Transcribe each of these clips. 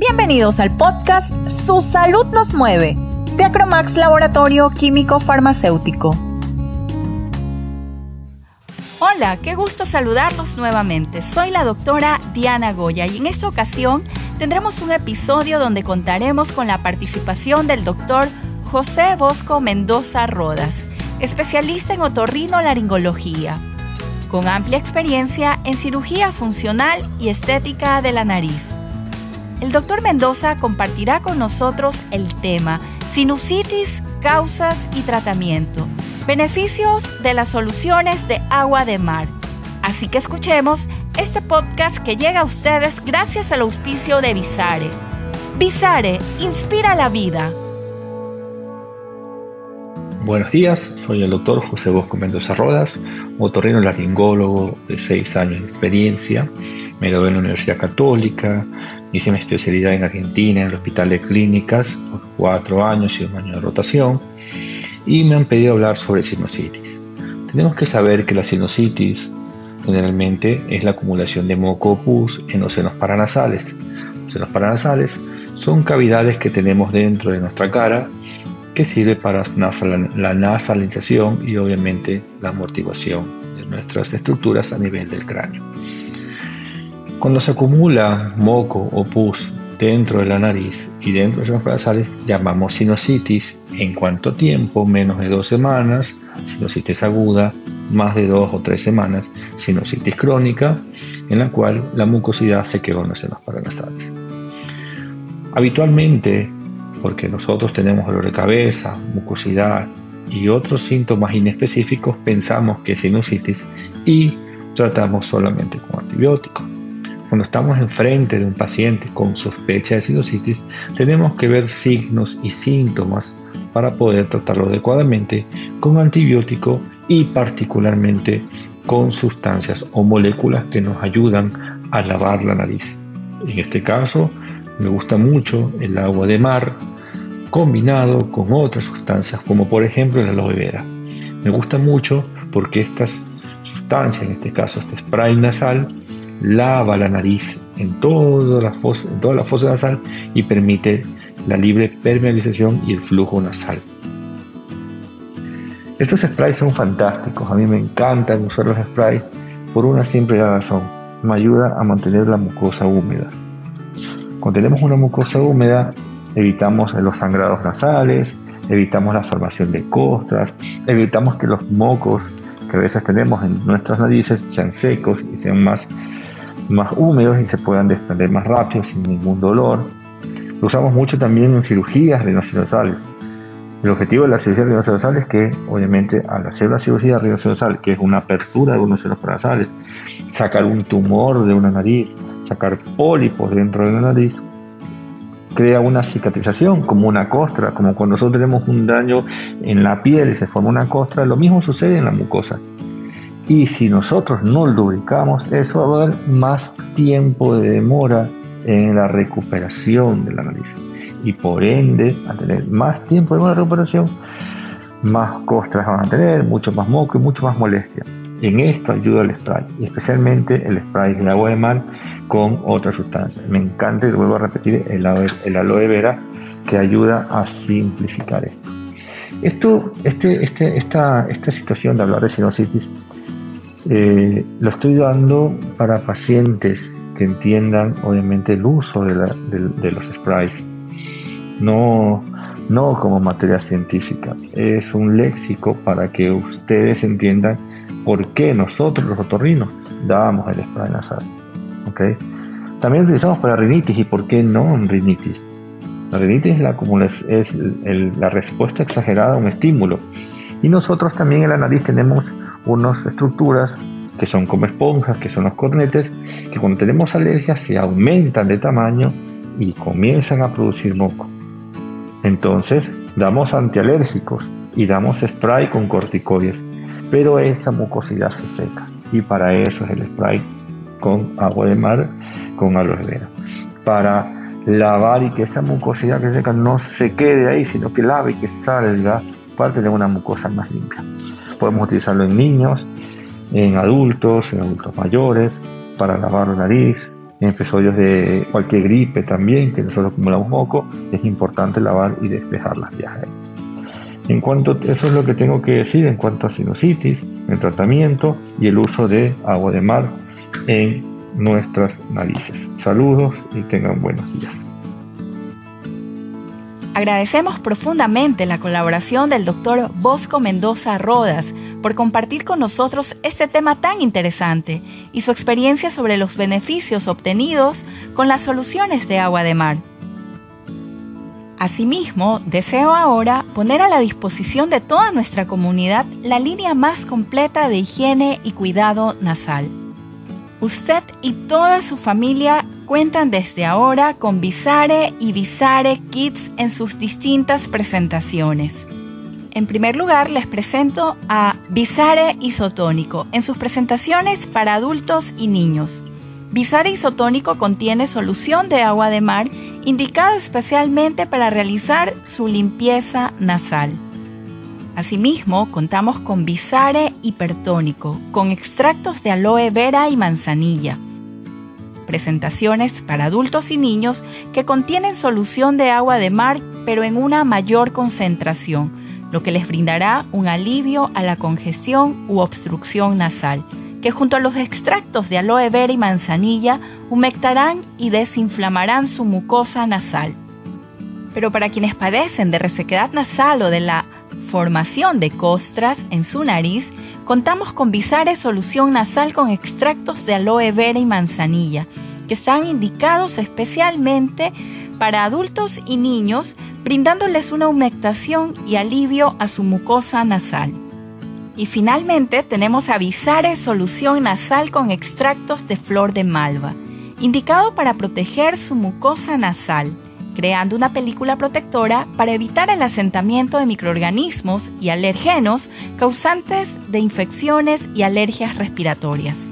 Bienvenidos al podcast Su salud nos mueve, de Acromax Laboratorio Químico Farmacéutico. Hola, qué gusto saludarlos nuevamente. Soy la doctora Diana Goya y en esta ocasión tendremos un episodio donde contaremos con la participación del doctor José Bosco Mendoza Rodas, especialista en otorrinolaringología, con amplia experiencia en cirugía funcional y estética de la nariz. El doctor Mendoza compartirá con nosotros el tema sinusitis, causas y tratamiento, beneficios de las soluciones de agua de mar. Así que escuchemos este podcast que llega a ustedes gracias al auspicio de Visare. Visare, inspira la vida. Buenos días, soy el doctor José Bosco Mendoza Rodas, otorrino laringólogo de 6 años de experiencia. Me gradué en la Universidad Católica, Hice mi especialidad en Argentina en el Hospital Clínicas por cuatro años y un año de rotación y me han pedido hablar sobre sinusitis. Tenemos que saber que la sinusitis generalmente es la acumulación de moco o en los senos paranasales. Los senos paranasales son cavidades que tenemos dentro de nuestra cara que sirve para la nasalización y obviamente la amortiguación de nuestras estructuras a nivel del cráneo. Cuando se acumula moco o pus dentro de la nariz y dentro de los nasales, llamamos sinusitis en cuanto tiempo, menos de dos semanas, sinusitis aguda, más de dos o tres semanas, sinusitis crónica, en la cual la mucosidad se quedó en los senos paranasales. Habitualmente, porque nosotros tenemos dolor de cabeza, mucosidad y otros síntomas inespecíficos, pensamos que es sinusitis y tratamos solamente con antibióticos. Cuando estamos enfrente de un paciente con sospecha de sinusitis, tenemos que ver signos y síntomas para poder tratarlo adecuadamente con antibiótico y particularmente con sustancias o moléculas que nos ayudan a lavar la nariz. En este caso, me gusta mucho el agua de mar combinado con otras sustancias como por ejemplo la aloe vera. Me gusta mucho porque estas sustancias, en este caso este spray nasal, lava la nariz en toda la fosa, en toda la fosa nasal y permite la libre permeabilización y el flujo nasal. Estos sprays son fantásticos, a mí me encantan usar los sprays por una simple razón, me ayuda a mantener la mucosa húmeda. Cuando tenemos una mucosa húmeda, evitamos los sangrados nasales, evitamos la formación de costras, evitamos que los mocos que a veces tenemos en nuestras narices sean secos y sean más más húmedos y se puedan desprender más rápido sin ningún dolor. Lo usamos mucho también en cirugías rinoceronasales. El objetivo de la cirugía rinoceronasal es que, obviamente, al hacer la cirugía rinoceronasal, que es una apertura de unos senos paranasales, sacar un tumor de una nariz, sacar pólipos dentro de la nariz, crea una cicatrización, como una costra, como cuando nosotros tenemos un daño en la piel y se forma una costra, lo mismo sucede en la mucosa. Y si nosotros no lubricamos, eso va a dar más tiempo de demora en la recuperación de la nariz. Y por ende, a tener más tiempo de recuperación, más costras van a tener, mucho más moco y mucho más molestia. En esto ayuda el spray, y especialmente el spray de agua de mar con otras sustancias. Me encanta, y vuelvo a repetir, el aloe, el aloe vera que ayuda a simplificar esto. Esto, este, este, esta, esta situación de hablar de sinusitis eh, lo estoy dando para pacientes que entiendan obviamente el uso de, los sprays, no, no como materia científica, es un léxico para que ustedes entiendan por qué nosotros los otorrinos dábamos el spray nasal. ¿okay? También utilizamos para rinitis y por qué no en rinitis. La rinitis es, la, es la respuesta exagerada a un estímulo. Y nosotros también en la nariz tenemos unas estructuras que son como esponjas, que son los cornetes, que cuando tenemos alergias se aumentan de tamaño y comienzan a producir moco. Entonces damos antialérgicos y damos spray con corticoides, pero esa mucosidad se seca y para eso es el spray con agua de mar con aloe vera. Para lavar y que esa mucosidad que seca no se quede ahí, sino que lave y que salga para tener una mucosa más limpia. Podemos utilizarlo en niños, en adultos, en adultos mayores, para lavar la nariz, en episodios de cualquier gripe también, que nosotros acumulamos moco, es importante lavar y despejar las vías aéreas. En cuanto, eso es lo que tengo que decir en cuanto a sinusitis, el tratamiento y el uso de agua de mar en nuestras narices. Saludos y tengan buenos días. Agradecemos profundamente la colaboración del doctor Bosco Mendoza Rodas por compartir con nosotros este tema tan interesante y su experiencia sobre los beneficios obtenidos con las soluciones de agua de mar. Asimismo, deseo ahora poner a la disposición de toda nuestra comunidad la línea más completa de higiene y cuidado nasal. Usted y toda su familia cuentan desde ahora con Visare y Visare Kids en sus distintas presentaciones. En primer lugar, les presento a Visare Isotónico en sus presentaciones para adultos y niños. Visare Isotónico contiene solución de agua de mar indicada especialmente para realizar su limpieza nasal. Asimismo, contamos con Visare Hipertónico, con extractos de aloe vera y manzanilla presentaciones para adultos y niños que contienen solución de agua de mar pero en una mayor concentración, lo que les brindará un alivio a la congestión u obstrucción nasal, que junto a los extractos de aloe vera y manzanilla humectarán y desinflamarán su mucosa nasal. Pero para quienes padecen de resequedad nasal o de la formación de costras en su nariz, contamos con Visare solución nasal con extractos de aloe vera y manzanilla, que están indicados especialmente para adultos y niños, brindándoles una humectación y alivio a su mucosa nasal. Y finalmente tenemos a Visare solución nasal con extractos de flor de malva, indicado para proteger su mucosa nasal creando una película protectora para evitar el asentamiento de microorganismos y alergenos causantes de infecciones y alergias respiratorias.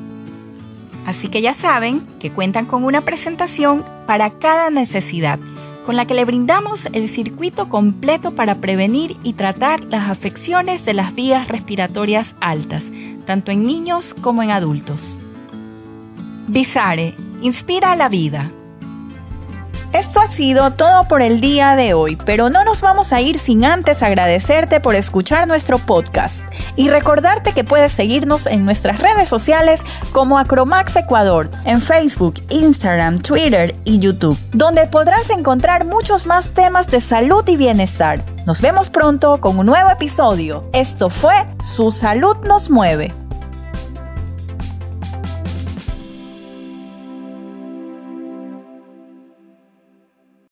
Así que ya saben que cuentan con una presentación para cada necesidad, con la que le brindamos el circuito completo para prevenir y tratar las afecciones de las vías respiratorias altas, tanto en niños como en adultos. Visare, inspira la vida. Esto ha sido todo por el día de hoy, pero no nos vamos a ir sin antes agradecerte por escuchar nuestro podcast y recordarte que puedes seguirnos en nuestras redes sociales como Acromax Ecuador, en Facebook, Instagram, Twitter y YouTube, donde podrás encontrar muchos más temas de salud y bienestar. Nos vemos pronto con un nuevo episodio. Esto fue Su salud nos mueve.